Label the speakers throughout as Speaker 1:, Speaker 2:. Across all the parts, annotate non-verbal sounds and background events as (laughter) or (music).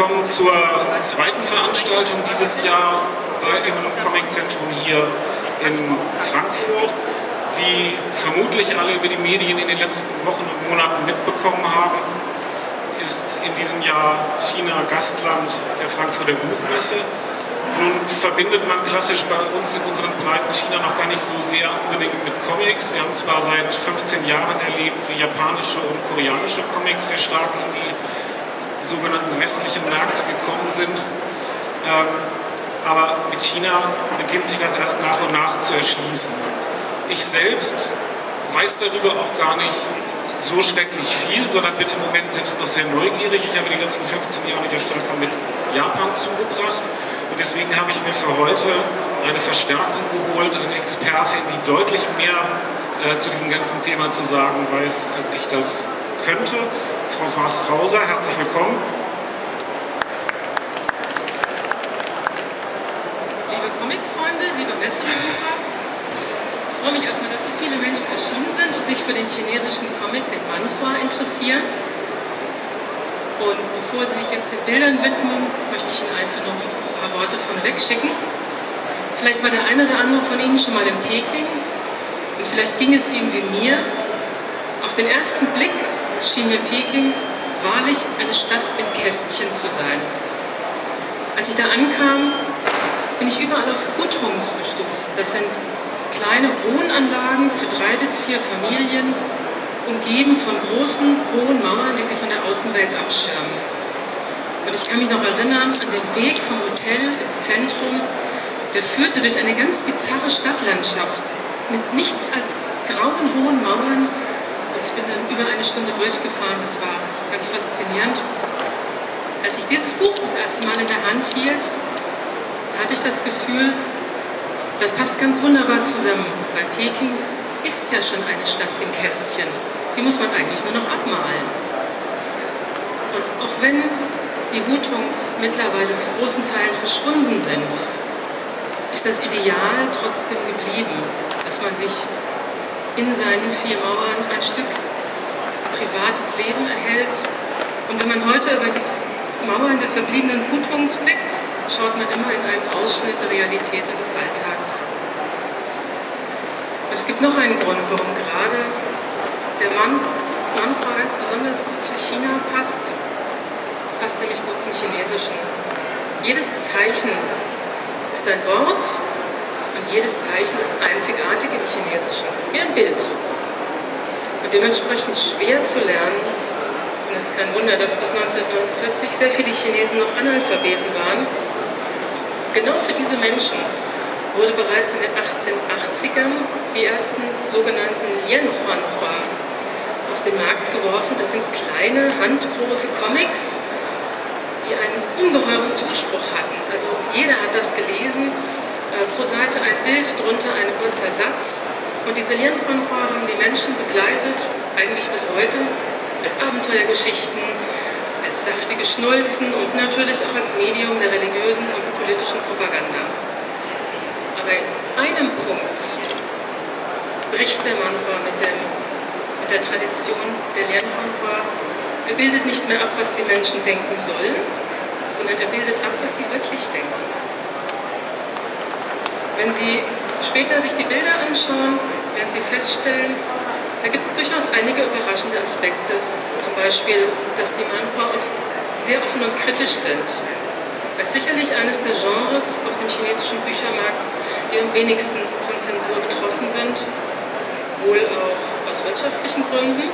Speaker 1: willkommen zur zweiten Veranstaltung dieses Jahr im Comic Zentrum hier in Frankfurt. Wie vermutlich alle über die Medien in den letzten Wochen und Monaten mitbekommen haben, ist in diesem Jahr China Gastland der Frankfurter Buchmesse. Nun verbindet man klassisch bei uns in unseren Breiten China noch gar nicht so sehr unbedingt mit Comics. Wir haben zwar seit 15 Jahren erlebt, wie japanische und koreanische Comics sehr stark in die sogenannten westlichen Märkte gekommen sind. Ähm, aber mit China beginnt sich das erst nach und nach zu erschließen. Ich selbst weiß darüber auch gar nicht so schrecklich viel, sondern bin im Moment selbst noch sehr neugierig. Ich habe die letzten 15 Jahre ja stärker mit Japan zugebracht und deswegen habe ich mir für heute eine Verstärkung geholt, eine Expertin, die deutlich mehr äh, zu diesem ganzen Thema zu sagen weiß, als ich das könnte. François Hauser, herzlich willkommen.
Speaker 2: Liebe Comicfreunde, liebe Messebesucher, ich freue mich erstmal, dass so viele Menschen erschienen sind und sich für den chinesischen Comic, den Manhua, interessieren. Und bevor Sie sich jetzt den Bildern widmen, möchte ich Ihnen einfach noch ein paar Worte vorneweg schicken. Vielleicht war der eine oder andere von Ihnen schon mal in Peking und vielleicht ging es ihm wie mir. Auf den ersten Blick schien mir Peking wahrlich eine Stadt in Kästchen zu sein. Als ich da ankam, bin ich überall auf Hutongs gestoßen. Das sind kleine Wohnanlagen für drei bis vier Familien, umgeben von großen, hohen Mauern, die sie von der Außenwelt abschirmen. Und ich kann mich noch erinnern an den Weg vom Hotel ins Zentrum, der führte durch eine ganz bizarre Stadtlandschaft mit nichts als grauen, hohen Mauern. Ich bin dann über eine Stunde durchgefahren, das war ganz faszinierend. Als ich dieses Buch das erste Mal in der Hand hielt, hatte ich das Gefühl, das passt ganz wunderbar zusammen, weil Peking ist ja schon eine Stadt in Kästchen. Die muss man eigentlich nur noch abmalen. Und auch wenn die Hutungs mittlerweile zu großen Teilen verschwunden sind, ist das Ideal trotzdem geblieben, dass man sich in seinen vier Mauern ein Stück privates Leben erhält. Und wenn man heute über die Mauern der verbliebenen Hutungs blickt, schaut man immer in einen Ausschnitt der Realität und des Alltags. Und es gibt noch einen Grund, warum gerade der Mann ganz besonders gut zu China passt. Es passt nämlich gut zum Chinesischen. Jedes Zeichen ist ein Wort und jedes Zeichen ist einzigartig im Chinesischen, wie ein Bild. Und dementsprechend schwer zu lernen. Und es ist kein Wunder, dass bis 1949 sehr viele Chinesen noch Analphabeten waren genau für diese Menschen wurde bereits in den 1880ern die ersten sogenannten Lianhuanhua auf den Markt geworfen. Das sind kleine, handgroße Comics, die einen ungeheuren Zuspruch hatten. Also jeder hat das gelesen, äh, pro Seite ein Bild, drunter ein kurzer Satz. Und diese Lianhuanhua haben die Menschen begleitet, eigentlich bis heute, als Abenteuergeschichten, als saftige Schnulzen und natürlich auch als Medium der religiösen und politischen Propaganda. Aber in einem Punkt bricht der Manhua mit, mit der Tradition der Lernmanhua. Er bildet nicht mehr ab, was die Menschen denken sollen, sondern er bildet ab, was sie wirklich denken. Wenn Sie später sich die Bilder anschauen, werden Sie feststellen, da gibt es durchaus einige überraschende Aspekte. Zum Beispiel, dass die Manhua oft sehr offen und kritisch sind. Das ist sicherlich eines der Genres auf dem chinesischen Büchermarkt, die am wenigsten von Zensur betroffen sind. Wohl auch aus wirtschaftlichen Gründen,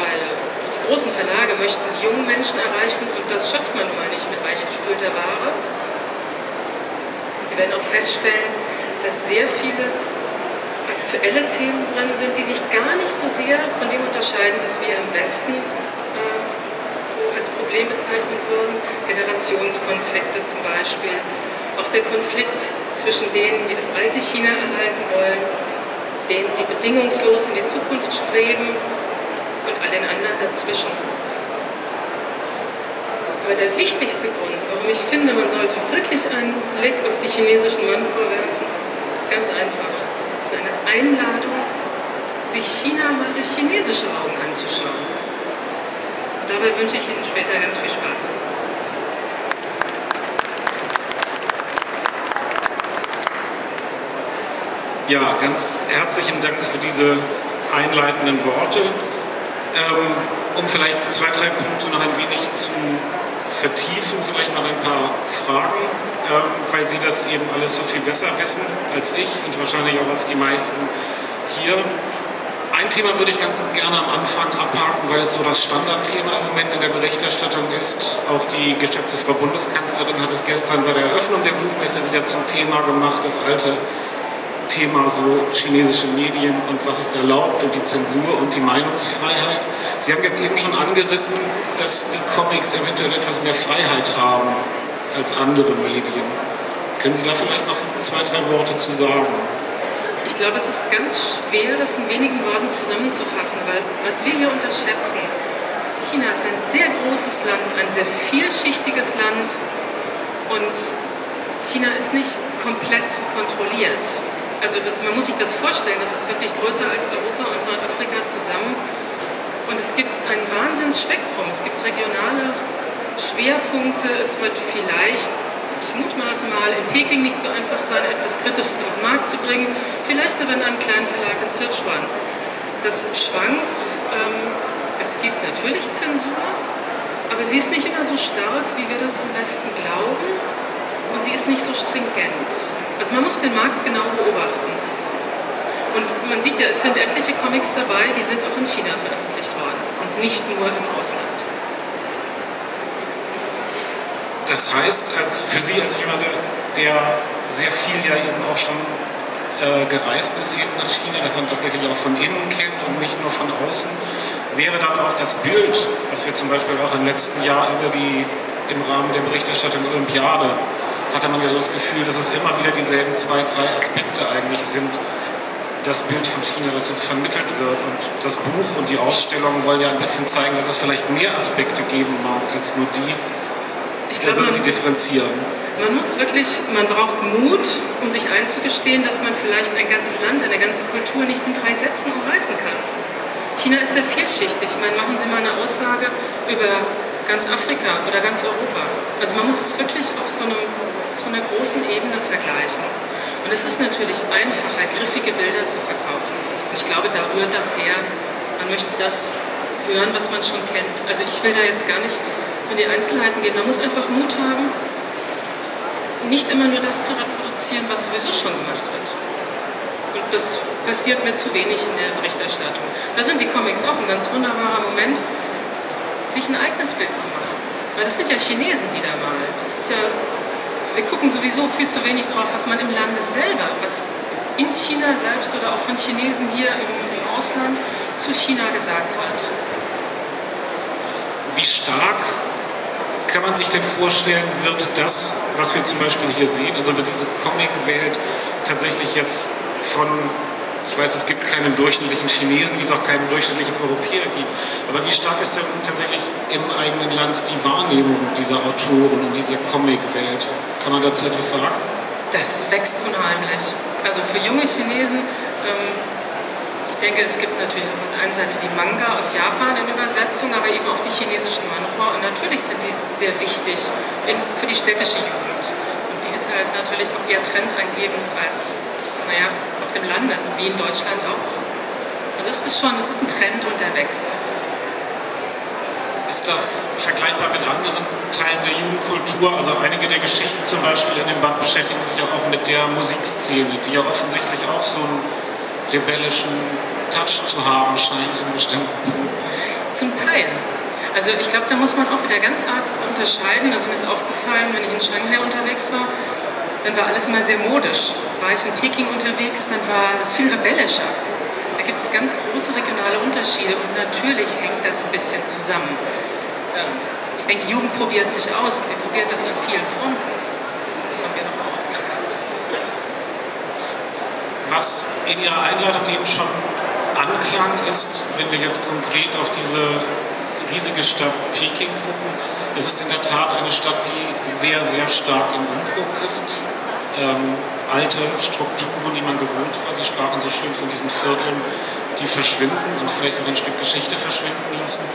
Speaker 2: weil die großen Verlage möchten die jungen Menschen erreichen und das schafft man nun mal nicht mit weichgespülter Ware. Sie werden auch feststellen, dass sehr viele aktuelle Themen drin sind, die sich gar nicht so sehr von dem unterscheiden, was wir im Westen äh, als Problem bezeichnen würden. Generationskonflikte zum Beispiel. Auch der Konflikt zwischen denen, die das alte China erhalten wollen, denen, die bedingungslos in die Zukunft streben und all den anderen dazwischen. Aber der wichtigste Grund, warum ich finde, man sollte wirklich einen Blick auf die chinesischen Manhua werfen, ist ganz einfach ist eine Einladung, sich China mal durch chinesische Augen anzuschauen. dabei wünsche ich Ihnen später ganz viel Spaß.
Speaker 1: Ja, ganz herzlichen Dank für diese einleitenden Worte. Ähm, um vielleicht zwei, drei Punkte noch ein wenig zu vertiefen, vielleicht noch ein paar Fragen, ähm, weil Sie das eben alles so viel besser wissen als ich und wahrscheinlich auch als die meisten hier. Ein Thema würde ich ganz gerne am Anfang abhaken, weil es so das Standardthema im Moment in der Berichterstattung ist. Auch die geschätzte Frau Bundeskanzlerin hat es gestern bei der Eröffnung der Buchmesse wieder zum Thema gemacht, das alte Thema so chinesische Medien und was ist erlaubt und die Zensur und die Meinungsfreiheit. Sie haben jetzt eben schon angerissen, dass die Comics eventuell etwas mehr Freiheit haben als andere Medien. Können Sie da vielleicht noch zwei, drei Worte zu sagen?
Speaker 2: Ich glaube, es ist ganz schwer, das in wenigen Worten zusammenzufassen, weil was wir hier unterschätzen, ist, China ist ein sehr großes Land, ein sehr vielschichtiges Land und China ist nicht komplett kontrolliert. Also das, man muss sich das vorstellen, das ist wirklich größer als Europa und Nordafrika zusammen. Und es gibt ein Wahnsinnsspektrum. Es gibt regionale Schwerpunkte. Es wird vielleicht, ich mutmaße mal, in Peking nicht so einfach sein, etwas Kritisches auf den Markt zu bringen. Vielleicht aber in einem kleinen Verlag in Sichuan. Das schwankt. Ähm, es gibt natürlich Zensur, aber sie ist nicht immer so stark, wie wir das im Westen glauben. Und sie ist nicht so stringent. Also man muss den Markt genau beobachten. Und man sieht ja, es sind etliche Comics dabei, die sind auch in China veröffentlicht worden und nicht nur im Ausland.
Speaker 1: Das heißt, als für Sie als jemand, der sehr viel ja eben auch schon äh, gereist ist eben nach China, das man tatsächlich auch von innen kennt und nicht nur von außen, wäre dann auch das Bild, was wir zum Beispiel auch im letzten Jahr über die im Rahmen der Berichterstattung Olympiade hatte man ja so das Gefühl, dass es immer wieder dieselben zwei, drei Aspekte eigentlich sind, das Bild von China, das uns vermittelt wird. Und das Buch und die Ausstellung wollen ja ein bisschen zeigen, dass es vielleicht mehr Aspekte geben mag als nur die. Ich glaube, würden Sie differenzieren.
Speaker 2: Man muss wirklich, man braucht Mut, um sich einzugestehen, dass man vielleicht ein ganzes Land, eine ganze Kultur nicht in drei Sätzen umreißen kann. China ist sehr vielschichtig. Ich meine, machen Sie mal eine Aussage über ganz Afrika oder ganz Europa. Also man muss es wirklich auf so einem auf so einer großen Ebene vergleichen. Und es ist natürlich einfacher, griffige Bilder zu verkaufen. Und ich glaube, da rührt das her. Man möchte das hören, was man schon kennt. Also ich will da jetzt gar nicht so in die Einzelheiten gehen. Man muss einfach Mut haben, nicht immer nur das zu reproduzieren, was sowieso schon gemacht wird. Und das passiert mir zu wenig in der Berichterstattung. Da sind die Comics auch ein ganz wunderbarer Moment, sich ein eigenes Bild zu machen. Weil das sind ja Chinesen, die da malen. Das ist ja wir gucken sowieso viel zu wenig drauf, was man im Lande selber, was in China selbst oder auch von Chinesen hier im, Ausland zu China gesagt wird.
Speaker 1: Wie stark kann man sich denn vorstellen, wird das, was wir zum Beispiel hier sehen, also wird diese Comic-Welt tatsächlich jetzt von ich weiß, es gibt keinen durchschnittlichen Chinesen, wie es auch keinen durchschnittlichen Europäer gibt. Aber wie stark ist denn tatsächlich im eigenen Land die Wahrnehmung dieser Autoren und dieser Comic-Welt? Kann man dazu etwas sagen?
Speaker 2: Das wächst unheimlich. Also für junge Chinesen, ähm, ich denke, es gibt natürlich auf der einen Seite die Manga aus Japan in Übersetzung, aber eben auch die chinesischen Manhua. Und natürlich sind die sehr wichtig für die städtische Jugend. Und die ist halt natürlich auch eher trendangebend als, naja, dem Lande, wie in Deutschland auch. Also es ist schon, es ist ein Trend und der wächst.
Speaker 1: Ist das vergleichbar mit anderen Teilen der Jugendkultur? Also einige der Geschichten zum Beispiel in dem Band beschäftigen sich auch mit der Musikszene, die ja offensichtlich auch so einen rebellischen Touch zu haben scheint in bestimmten Punkten.
Speaker 2: Zum Teil. Also ich glaube, da muss man auch wieder ganz arg unterscheiden. Also mir ist aufgefallen, wenn ich in Shanghai unterwegs war, dann war alles immer sehr modisch. War ich in Peking unterwegs, dann war das viel rebellischer. Da gibt es ganz große regionale Unterschiede und natürlich hängt das ein bisschen zusammen. Ähm, ich denke, die Jugend probiert sich aus und sie probiert das an vielen Fronten. Das haben wir noch auch.
Speaker 1: Was in Ihrer Einladung eben schon anklang, ist, wenn wir jetzt konkret auf diese riesige Stadt Peking gucken, es ist in der Tat eine Stadt, die sehr, sehr stark im Umbruch ist ähm, alte Strukturen, die man gewohnt war. Sie sprachen so schön von diesen Vierteln, die verschwinden und vielleicht auch ein Stück Geschichte verschwinden lassen.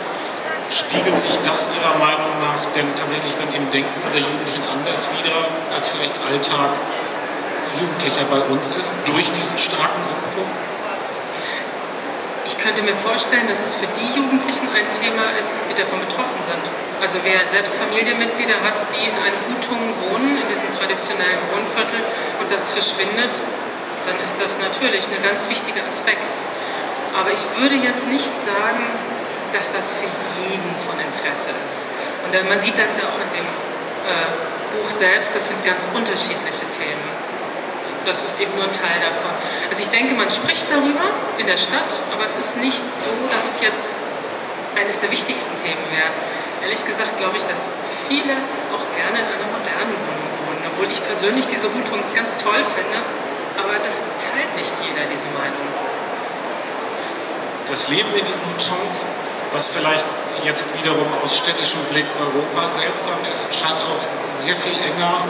Speaker 1: spiegelt sich das Ihrer Meinung nach denn tatsächlich dann im Denken dieser Jugendlichen anders wieder, als vielleicht Alltag Jugendlicher bei uns ist, durch diesen starken Umbruch?
Speaker 2: Ich könnte mir vorstellen, dass es für die Jugendlichen ein Thema ist, die davon betroffen sind. Also wer selbst Familienmitglieder hat, die in einem Hutung wohnen, in diesem traditionellen Wohnviertel, und das verschwindet, dann ist das natürlich ein ganz wichtiger Aspekt. Aber ich würde jetzt nicht sagen, dass das für jeden von Interesse ist. Und man sieht das ja auch in dem äh, Buch selbst, das sind ganz unterschiedliche Themen das ist eben nur ein Teil davon. Also ich denke, man spricht darüber in der Stadt, aber es ist nicht so, dass es jetzt eines der wichtigsten Themen wäre. Ehrlich gesagt glaube ich, dass viele auch gerne in einer modernen Wohnung wohnen, obwohl ich persönlich diese Hutungs ganz toll finde, aber das teilt nicht jeder, diese Meinung.
Speaker 1: Das Leben in diesen Hutons, was vielleicht jetzt wiederum aus städtischem Blick Europa seltsam ist, scheint auch sehr viel enger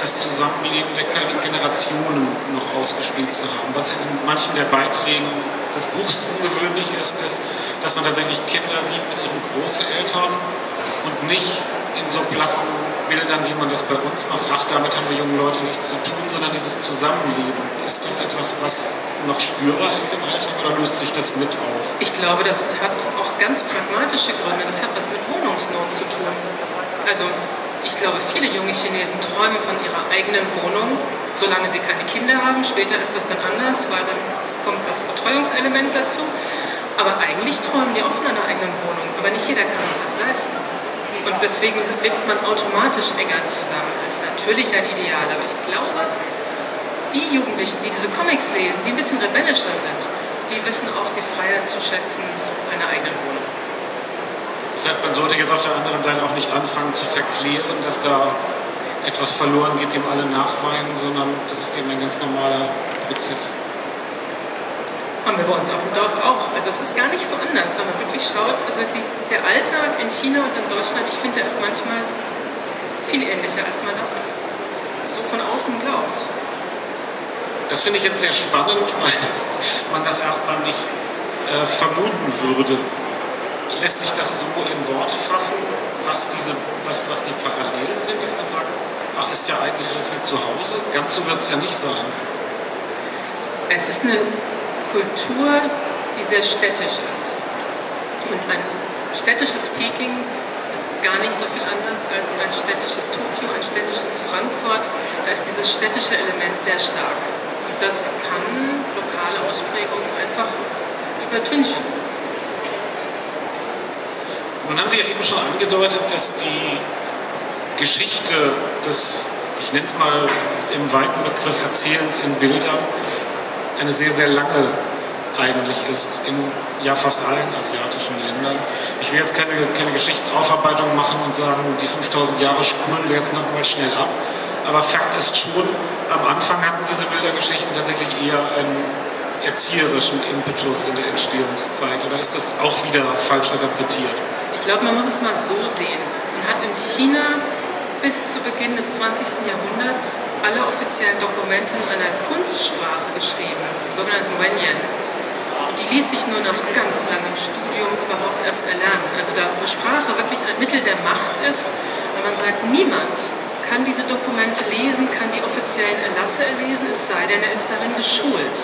Speaker 1: das Zusammenleben der Generationen noch ausgespielt zu haben. Was in manchen der Beiträgen des Buchs ungewöhnlich ist, ist, dass man tatsächlich Kinder sieht mit ihren Großeltern und nicht in so platten Bildern, wie man das bei uns macht. Ach, damit haben wir jungen Leute nichts zu tun, sondern dieses Zusammenleben. Ist das etwas, was noch spürbar ist im Alltag oder löst sich das mit auf?
Speaker 2: Ich glaube, das hat auch ganz pragmatische Gründe. Das hat was mit Wohnungsnot zu tun. Also ich glaube, viele junge Chinesen träumen von ihrer eigenen Wohnung, solange sie keine Kinder haben. Später ist das dann anders, weil dann kommt das Betreuungselement dazu. Aber eigentlich träumen die auch von einer eigenen Wohnung. Aber nicht jeder kann sich das leisten. Und deswegen lebt man automatisch enger zusammen. Das ist natürlich ein Ideal, aber ich glaube, die Jugendlichen, die diese Comics lesen, die ein bisschen rebellischer sind, die wissen auch die Freiheit zu schätzen einer eigenen Wohnung.
Speaker 1: Das heißt, man sollte jetzt auf der anderen Seite auch nicht anfangen zu verklären, dass da etwas verloren geht, dem alle nachweinen, sondern es ist eben ein ganz normaler Prozess.
Speaker 2: Haben wir bei uns auf dem Dorf auch. Also es ist gar nicht so anders, wenn man wirklich schaut. Also die, der Alltag in China und in Deutschland, ich finde, der ist manchmal viel ähnlicher, als man das so von außen glaubt.
Speaker 1: Das finde ich jetzt sehr spannend, (laughs) weil man das erstmal nicht äh, vermuten würde lässt sich das so in Worte fassen, was, diese, was, was die Parallelen sind, dass man sagt, ach, ist ja eigentlich alles wie zu Hause? Ganz so wird es ja nicht sein.
Speaker 2: Es ist eine Kultur, die sehr städtisch ist. Und ein städtisches Peking ist gar nicht so viel anders als ein städtisches Tokio, ein städtisches Frankfurt. Da ist dieses städtische Element sehr stark. Und das kann lokale Ausprägungen einfach übertünchen.
Speaker 1: Nun haben Sie ja eben schon angedeutet, dass die Geschichte des, ich nenne es mal im weiten Begriff Erzählens in Bildern, eine sehr, sehr lange eigentlich ist in ja fast allen asiatischen Ländern. Ich will jetzt keine, keine Geschichtsaufarbeitung machen und sagen, die 5000 Jahre spulen wir jetzt nochmal schnell ab. Aber Fakt ist schon, am Anfang hatten diese Bildergeschichten tatsächlich eher einen erzieherischen Impetus in der Entstehungszeit. Oder ist das auch wieder falsch interpretiert?
Speaker 2: Ich glaube, man muss es mal so sehen. Man hat in China bis zu Beginn des 20. Jahrhunderts alle offiziellen Dokumente in einer Kunstsprache geschrieben, im sogenannten Wenyan. Und die ließ sich nur nach ganz langem Studium überhaupt erst erlernen. Also da, wo Sprache wirklich ein Mittel der Macht ist, wenn man sagt, niemand kann diese Dokumente lesen, kann die offiziellen Erlasse erlesen, es sei denn, er ist darin geschult.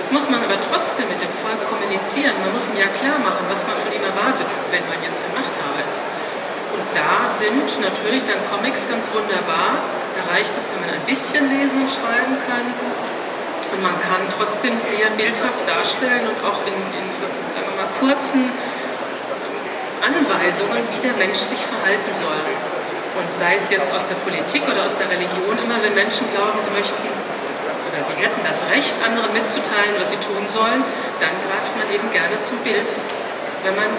Speaker 2: Das muss man aber trotzdem mit dem Volk kommunizieren. Man muss ihm ja klar machen, was man von ihm erwartet, wenn man jetzt ein Machthaber ist. Und da sind natürlich dann Comics ganz wunderbar. Da reicht es, wenn man ein bisschen lesen und schreiben kann. Und man kann trotzdem sehr bildhaft darstellen und auch in, in sagen wir mal, kurzen Anweisungen, wie der Mensch sich verhalten soll. Und sei es jetzt aus der Politik oder aus der Religion, immer wenn Menschen glauben, sie möchten sie hätten das Recht, anderen mitzuteilen, was sie tun sollen, dann greift man eben gerne zum Bild, wenn man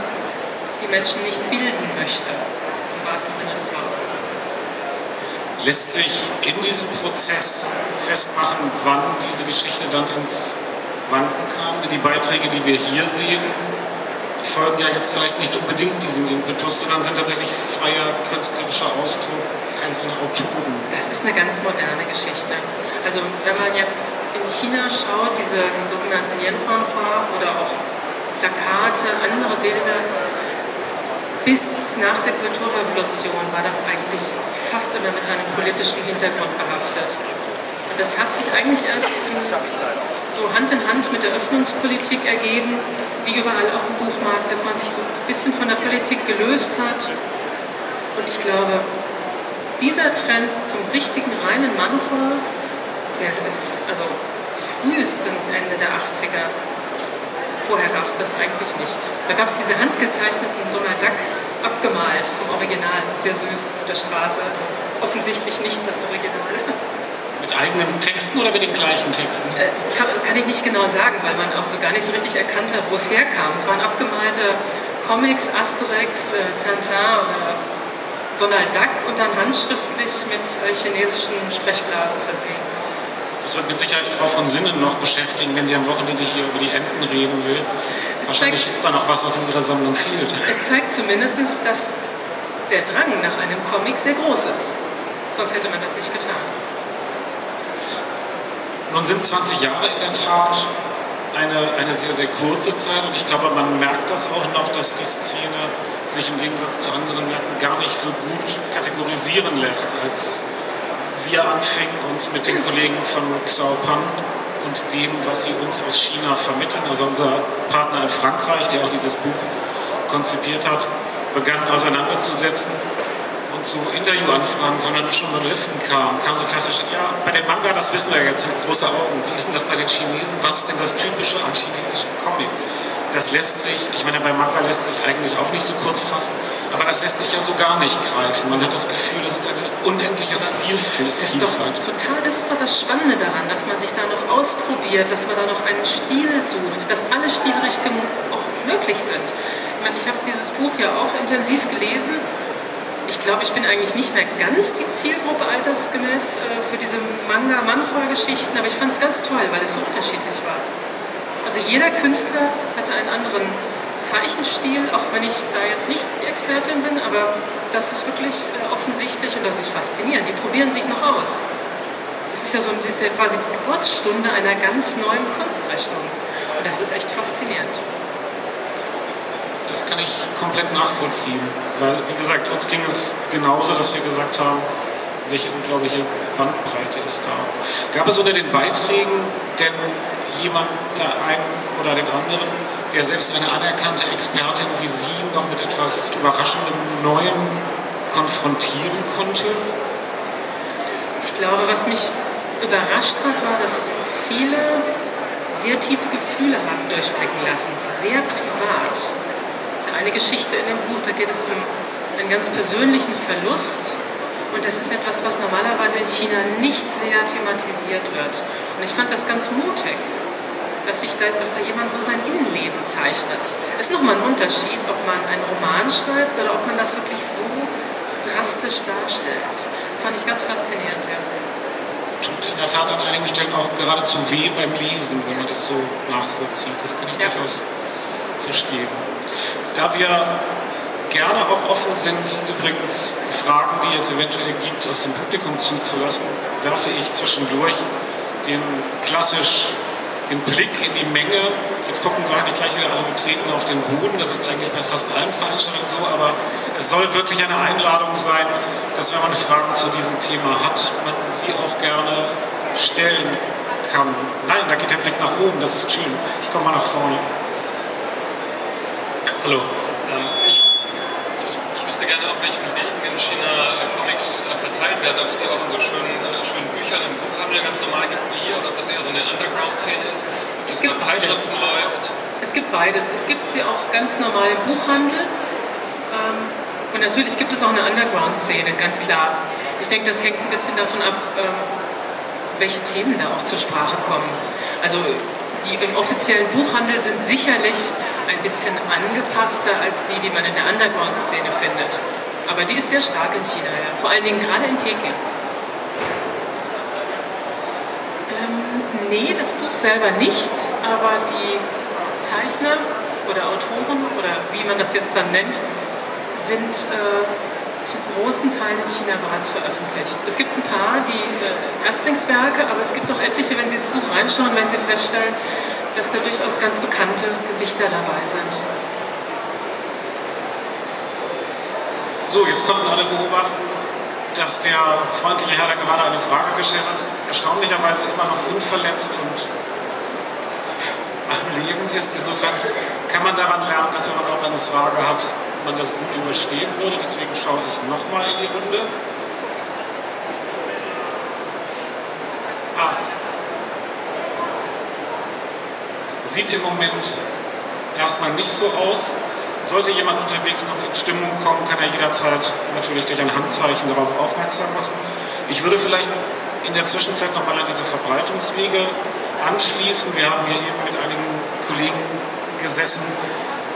Speaker 2: die Menschen nicht bilden möchte, im wahrsten Sinne des Wortes.
Speaker 1: Lässt sich in diesem Prozess festmachen, wann diese Geschichte dann ins Wanken kam? Denn die Beiträge, die wir hier sehen, folgen ja jetzt vielleicht nicht unbedingt diesem Impetus, sondern sind tatsächlich freier künstlerischer Ausdruck einzelner Autoren.
Speaker 2: Das ist eine ganz moderne Geschichte. Also wenn man jetzt in China schaut, diese sogenannten Yanhuanhua oder auch Plakate, andere Bilder, bis nach der Kulturrevolution war das eigentlich fast immer mit einem politischen Hintergrund behaftet. Das hat sich eigentlich erst so Hand in Hand mit der Öffnungspolitik ergeben, wie überall auf dem Buchmarkt, dass man sich so ein bisschen von der Politik gelöst hat. Und ich glaube, dieser Trend zum richtigen reinen Manchor, der ist also frühestens Ende der 80er. Vorher gab es das eigentlich nicht. Da gab es diese handgezeichneten Donald Duck abgemalt vom Original, sehr süß auf der Straße. Also ist offensichtlich nicht das Original.
Speaker 1: Mit eigenen Texten oder mit den gleichen Texten?
Speaker 2: Äh, das kann, kann, ich nicht genau sagen, weil man auch so gar nicht so richtig erkannt hat, wo es herkam. Es waren abgemalte Comics, Asterix, äh, Tintin oder Donald Duck und dann handschriftlich mit äh, chinesischen Sprechblasen versehen.
Speaker 1: Das wird mit Sicherheit Frau von Sinnen noch beschäftigen, wenn sie am Wochenende hier über die Enten reden will. Es Wahrscheinlich zeigt, ist da noch was, was in ihrer Sammlung fehlt.
Speaker 2: Es zeigt zumindest, dass der Drang nach einem Comic sehr groß ist. Sonst hätte man das nicht getan.
Speaker 1: Nun sind 20 Jahre in der Tat eine, eine sehr, sehr kurze Zeit und ich glaube, man merkt das auch noch, dass die Szene sich im Gegensatz zu anderen Märkten gar nicht so gut kategorisieren lässt, als wir anfingen, uns mit den Kollegen von Xiaopan und dem, was sie uns aus China vermitteln, also unser Partner in Frankreich, der auch dieses Buch konzipiert hat, begannen auseinanderzusetzen so Interviewanfragen von den Journalisten kamen, kam so klassisch, ja, bei dem Manga, das wissen wir jetzt, große Augen. Wie ist denn das bei den Chinesen? Was ist denn das Typische am chinesischen Comic? das lässt sich, ich meine, bei Manga lässt sich eigentlich auch nicht so kurz fassen, aber das lässt sich ja so gar nicht greifen. Man hat das Gefühl, das ist eine unendliche Stilvielfalt.
Speaker 2: Total, das ist doch das Spannende daran, dass man sich da noch ausprobiert, dass man da noch einen Stil sucht, dass alle Stilrichtungen auch möglich sind. Ich meine, ich habe dieses Buch ja auch intensiv gelesen. Ich glaube, ich bin eigentlich nicht mehr ganz die Zielgruppe altersgemäß äh, für diese Manga-Manhwa-Geschichten, aber ich fand es ganz toll, weil es so unterschiedlich war. Also jeder Künstler hatte einen anderen Zeichenstil, auch wenn ich da jetzt nicht die Expertin bin, aber das ist wirklich äh, offensichtlich und das ist faszinierend. Die probieren sich noch aus. Es ist ja so das ist ja quasi die Geburtsstunde einer ganz neuen Kunstrechnung. Und das ist echt faszinierend.
Speaker 1: Das kann ich komplett nachvollziehen. Weil, wie gesagt, uns ging es genauso, dass wir gesagt haben, welche unglaubliche Bandbreite ist da. Gab es unter den Beiträgen denn jemand, ja, einen oder den anderen, der selbst eine anerkannte Expertin wie Sie noch mit etwas Überraschendem Neuem konfrontieren konnte?
Speaker 2: Ich glaube, was mich überrascht hat, war, dass viele sehr tiefe Gefühle haben durchblicken lassen, sehr privat. Das ist ja eine Geschichte in dem Buch, da geht es um einen ganz persönlichen Verlust und das ist etwas, was normalerweise in China nicht sehr thematisiert wird. Und ich fand das ganz mutig dass, sich da, dass da jemand so sein Innenleben zeichnet. Ist nochmal ein Unterschied, ob man einen Roman schreibt oder ob man das wirklich so drastisch darstellt. Fand ich ganz faszinierend, ja.
Speaker 1: Tut in der Tat an einigen Stellen auch geradezu weh beim Lesen, wenn man das so nachvollzieht. Das kann ich ja. durchaus verstehen. Da wir gerne auch offen sind, übrigens Fragen, die es eventuell gibt, aus dem Publikum zuzulassen, werfe ich zwischendurch den klassisch den Blick in die Menge. Jetzt gucken gar nicht gleich wieder alle betreten auf den Boden, das ist eigentlich bei fast allen Veranstaltungen so, aber es soll wirklich eine Einladung sein, dass wenn man Fragen zu diesem Thema hat, man sie auch gerne stellen kann. Nein, da geht der Blick nach oben, das ist schön. Ich komme mal nach vorne.
Speaker 3: Hallo. Ähm, ich, ich, wüsste gerne, auf welchen Wegen in China äh, Comics äh, verteilt werden, ob es die auch in so schönen, äh, schönen Büchern im Buchhandel ganz normal gibt wie hier oder ob das eher so eine Underground-Szene ist, dass es gibt Zeitschriften läuft.
Speaker 2: Es gibt beides. Es gibt sie auch ganz normal im Buchhandel. Ähm, und natürlich gibt es auch eine Underground-Szene, ganz klar. Ich denke, das hängt ein bisschen davon ab, ähm, welche Themen da auch zur Sprache kommen. Also die im offiziellen Buchhandel sind sicherlich ein bisschen angepasster als die, die man in der Underground-Szene findet. Aber die ist sehr stark in China, ja. vor allen Dingen gerade in Peking. Nee, das Buch selber nicht, aber die Zeichner oder Autoren oder wie man das jetzt dann nennt, sind äh, zu großen Teilen in China bereits veröffentlicht. Es gibt ein paar, die äh, Erstlingswerke, aber es gibt auch etliche, wenn Sie ins Buch reinschauen, wenn Sie feststellen, dass da durchaus ganz bekannte Gesichter dabei sind.
Speaker 1: So, jetzt konnten alle beobachten, dass der freundliche Herr da gerade eine Frage gestellt hat, erstaunlicherweise immer noch unverletzt und am Leben ist. Insofern kann man daran lernen, dass wenn man auch eine Frage hat, man das gut überstehen würde. Deswegen schaue ich nochmal in die Runde. Sieht im Moment erstmal nicht so aus. Sollte jemand unterwegs noch in Stimmung kommen, kann er jederzeit natürlich durch ein Handzeichen darauf aufmerksam machen. Ich würde vielleicht in der Zwischenzeit nochmal an diese Verbreitungswege anschließen. Wir haben hier eben mit einigen Kollegen gesessen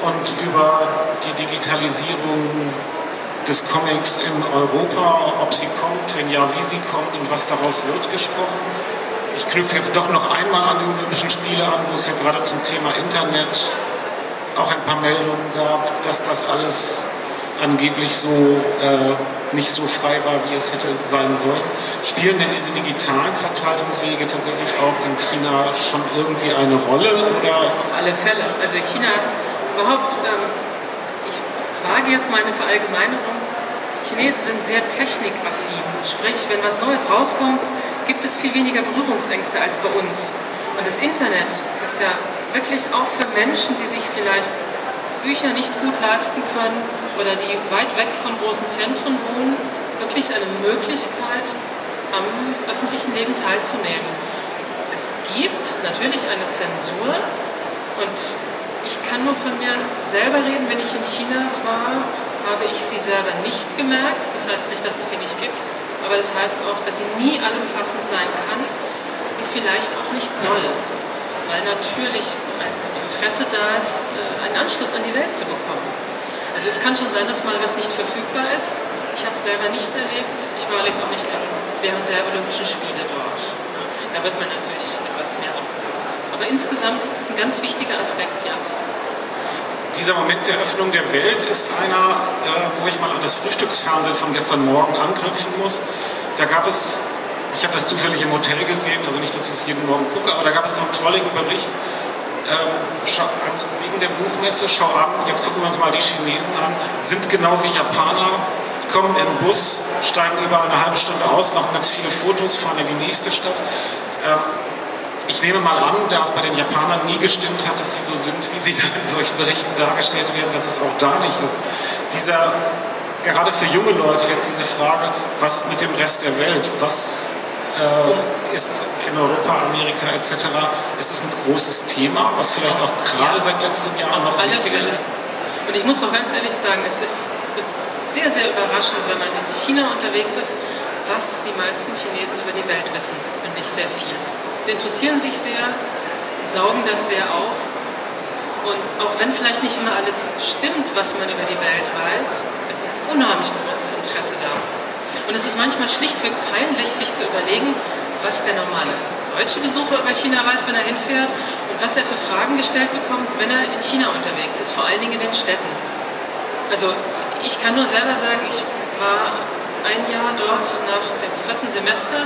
Speaker 1: und über die Digitalisierung des Comics in Europa, ob sie kommt, wenn ja, wie sie kommt und was daraus wird, gesprochen. Ich knüpfe jetzt doch noch einmal an die Olympischen Spiele an, wo es ja gerade zum Thema Internet auch ein paar Meldungen gab, dass das alles angeblich so äh, nicht so frei war, wie es hätte sein sollen. Spielen denn diese digitalen Verbreitungswege tatsächlich auch in China schon irgendwie eine Rolle? Oder?
Speaker 2: Auf alle Fälle. Also China überhaupt, ähm, ich wage jetzt meine Verallgemeinerung, Chinesen sind sehr technikaffin. Sprich, wenn was Neues rauskommt, gibt es viel weniger Berührungsängste als bei uns. Und das Internet ist ja wirklich auch für Menschen, die sich vielleicht Bücher nicht gut leisten können oder die weit weg von großen Zentren wohnen, wirklich eine Möglichkeit, am öffentlichen Leben teilzunehmen. Es gibt natürlich eine Zensur und ich kann nur von mir selber reden, wenn ich in China war, habe ich sie selber nicht gemerkt. Das heißt nicht, dass es sie nicht gibt, aber das heißt auch, dass sie nie allumfassend sein kann und vielleicht auch nicht soll, weil natürlich ein Interesse da ist, äh, einen Anschluss an die Welt zu bekommen. Also es kann schon sein, dass mal was nicht verfügbar ist. Ich habe es selber nicht erlebt. Ich war allerdings auch nicht während der Olympischen Spiele dort. Da wird man natürlich etwas mehr aufgepasst haben. Aber insgesamt ist es ein ganz wichtiger Aspekt, ja
Speaker 1: dieser Moment der Öffnung der Welt ist einer, äh, wo ich mal an das Frühstücksfernsehen von gestern Morgen anknüpfen muss. Da gab es, ich habe das zufällig im Hotel gesehen, also nicht, dass ich es jeden Morgen gucke, aber da gab es so einen trolligen Bericht ähm, wegen der Buchmesse. Schau an, jetzt gucken wir uns mal die Chinesen an, sind genau wie Japaner, kommen im Bus, steigen über eine halbe Stunde aus, machen ganz viele Fotos, fahren in die nächste Stadt. Ich nehme mal an, da es bei den Japanern nie gestimmt hat, dass sie so sind, wie sie (laughs) da in solchen Berichten dargestellt werden, dass es auch da nicht ist. Dieser, gerade für junge Leute jetzt diese Frage, was ist mit dem Rest der Welt? Was äh, ist in Europa, Amerika etc., ist das ein großes Thema, was vielleicht auch gerade seit letztem Jahr noch wichtiger ist?
Speaker 2: Und ich muss auch ganz ehrlich sagen, es ist sehr, sehr überraschend, wenn man in China unterwegs ist, was die meisten Chinesen über die Welt wissen und nicht sehr viel. Sie interessieren sich sehr, saugen das sehr auf. Und auch wenn vielleicht nicht immer alles stimmt, was man über die Welt weiß, es ist unheimlich großes Interesse da. Und es ist manchmal schlichtweg peinlich, sich zu überlegen, was der normale deutsche Besucher über China weiß, wenn er hinfährt und was er für Fragen gestellt bekommt, wenn er in China unterwegs ist, vor allen Dingen in den Städten. Also ich kann nur selber sagen, ich war ein Jahr dort nach dem vierten Semester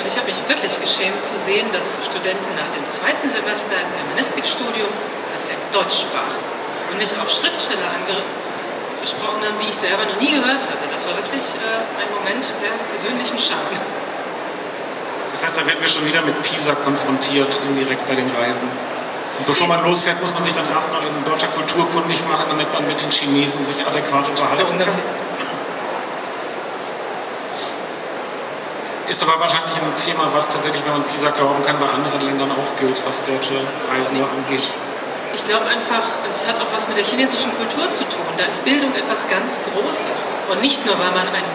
Speaker 2: und ich habe mich wirklich geschämt zu sehen, dass Studenten nach dem zweiten Semester im Germanistikstudium perfekt Deutsch sprachen und mich auf Schriftsteller angesprochen haben, die ich selber noch nie gehört hatte. Das war wirklich äh, ein Moment der persönlichen Scham.
Speaker 1: Das heißt, da werden wir schon wieder mit PISA konfrontiert, indirekt bei den Reisen. Und bevor man losfährt, muss man sich dann erstmal in deutscher Kultur kundig machen, damit man mit den Chinesen sich adäquat unterhalten so kann. Ist aber wahrscheinlich ein Thema, was tatsächlich, wenn man PISA glauben kann, bei anderen Ländern auch gilt, was deutsche Reisende angeht.
Speaker 2: Ich glaube einfach, es hat auch was mit der chinesischen Kultur zu tun. Da ist Bildung etwas ganz Großes. Und nicht nur, weil man einen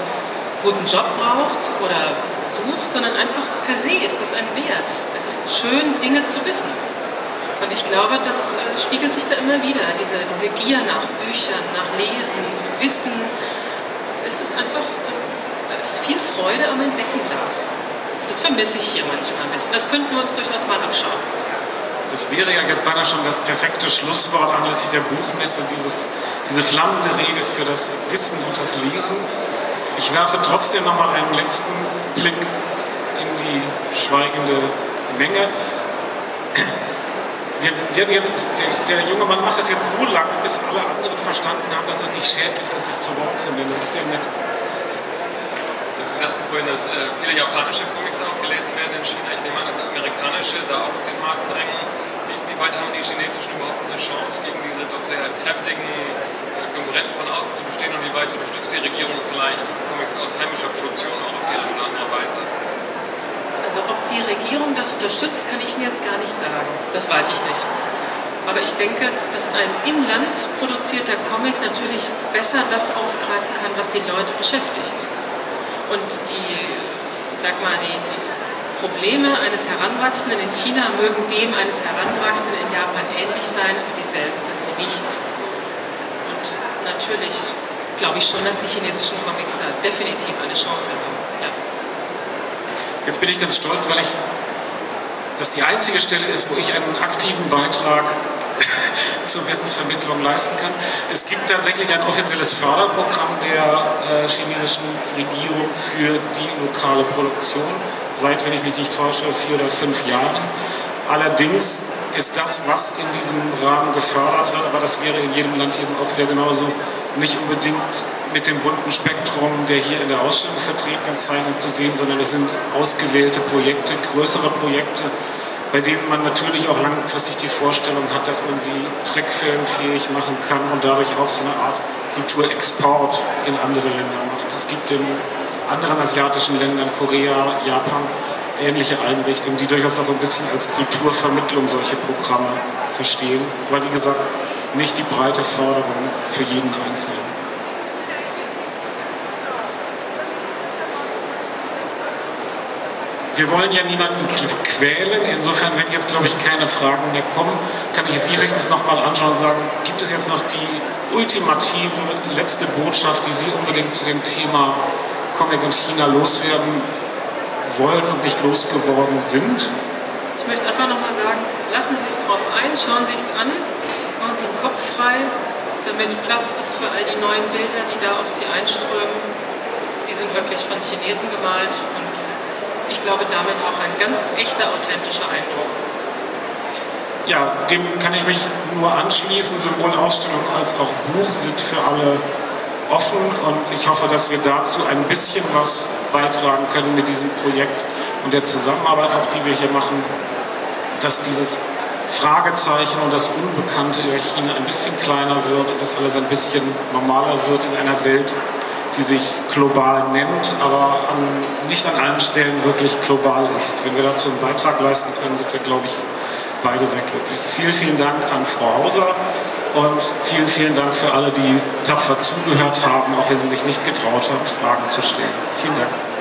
Speaker 2: guten Job braucht oder sucht, sondern einfach per se ist das ein Wert. Es ist schön, Dinge zu wissen. Und ich glaube, das äh, spiegelt sich da immer wieder, diese, diese Gier nach Büchern, nach Lesen, Wissen. Es ist einfach ist viel Freude am Entdecken da. Das vermisse ich hier manchmal ein bisschen. Das könnten wir uns durchaus mal abschauen.
Speaker 1: Das wäre ja jetzt beinahe schon das perfekte Schlusswort anlässlich der Buchmesse, dieses, diese flammende Rede für das Wissen und das Lesen. Ich werfe trotzdem noch mal einen letzten Blick in die schweigende Menge. wir werden jetzt, der, der, junge Mann macht das jetzt so lange, bis alle anderen verstanden haben, dass es nicht schädlich ist, sich zu Wort zu nehmen. Das ist sehr nett.
Speaker 3: Sie sagten vorhin, dass äh, viele japanische Comics auch gelesen werden in China. Ich nehme an, dass amerikanische da auch auf den Markt drängen. Wie, wie weit haben die chinesischen überhaupt eine Chance, gegen diese doch sehr kräftigen äh, Konkurrenten von außen zu bestehen? Und wie weit unterstützt die Regierung vielleicht die Comics aus heimischer Produktion auch auf die eine oder andere Weise?
Speaker 2: Also ob die Regierung das unterstützt, kann ich Ihnen jetzt gar nicht sagen. Das weiß ich nicht. Aber ich denke, dass ein im Land produzierter Comic natürlich besser das aufgreifen kann, was die Leute beschäftigt. Und die, ich sag mal, die, die Probleme eines Heranwachsenden in China mögen dem eines Heranwachsenden in Japan ähnlich sein, aber dieselben sind sie nicht. Und natürlich glaube ich schon, dass die chinesischen Comics da definitiv eine Chance haben. Ja.
Speaker 1: Jetzt bin ich ganz stolz, weil ich das die einzige Stelle ist, wo ich einen aktiven Beitrag zur Wissensvermittlung leisten kann. Es gibt tatsächlich ein offizielles Förderprogramm der äh, chinesischen Regierung für die lokale Produktion, seit, wenn ich mich nicht täusche, vier oder fünf Jahren. Allerdings ist das, was in diesem Rahmen gefördert wird, aber das wäre in jedem Land eben auch wieder genauso nicht unbedingt mit dem bunten Spektrum der hier in der Ausstellung vertretenen Zeichnungen zu sehen, sondern es sind ausgewählte Projekte, größere Projekte, bei denen man natürlich auch langfristig die Vorstellung hat, dass man sie trickfilmfähig machen kann und dadurch auch so eine Art Kulturexport in andere Länder macht. Es gibt in anderen asiatischen Ländern, Korea, Japan, ähnliche Einrichtungen, die durchaus auch ein bisschen als Kulturvermittlung solche Programme verstehen. Aber wie gesagt, nicht die breite Förderung für jeden Einzelnen. Wir wollen ja niemanden quälen. Insofern, wenn jetzt, glaube ich, keine Fragen mehr kommen, kann ich Sie höchstens nochmal anschauen und sagen, gibt es jetzt noch die ultimative letzte Botschaft, die Sie unbedingt zu dem Thema Comic und China loswerden wollen und nicht losgeworden sind?
Speaker 2: Ich möchte einfach nochmal sagen, lassen Sie sich darauf ein, schauen Sie es an, machen Sie den Kopf frei, damit Platz ist für all die neuen Bilder, die da auf Sie einströmen. Die sind wirklich von Chinesen gemalt und ich glaube, damit auch ein ganz echter, authentischer Eindruck.
Speaker 1: Ja, dem kann ich mich nur anschließen. Sowohl Ausstellung als auch Buch sind für alle offen und ich hoffe, dass wir dazu ein bisschen was beitragen können mit diesem Projekt und der Zusammenarbeit, auch die wir hier machen, dass dieses Fragezeichen und das Unbekannte über China ein bisschen kleiner wird und dass alles ein bisschen normaler wird in einer Welt, die sich global nennt, aber an, nicht an allen Stellen wirklich global ist. Wenn wir dazu einen Beitrag leisten können, sind wir, glaube ich, beide sehr glücklich. Vielen, vielen Dank an Frau Hauser und vielen, vielen Dank für alle, die tapfer zugehört haben, auch wenn sie sich nicht getraut haben, Fragen zu stellen. Vielen Dank.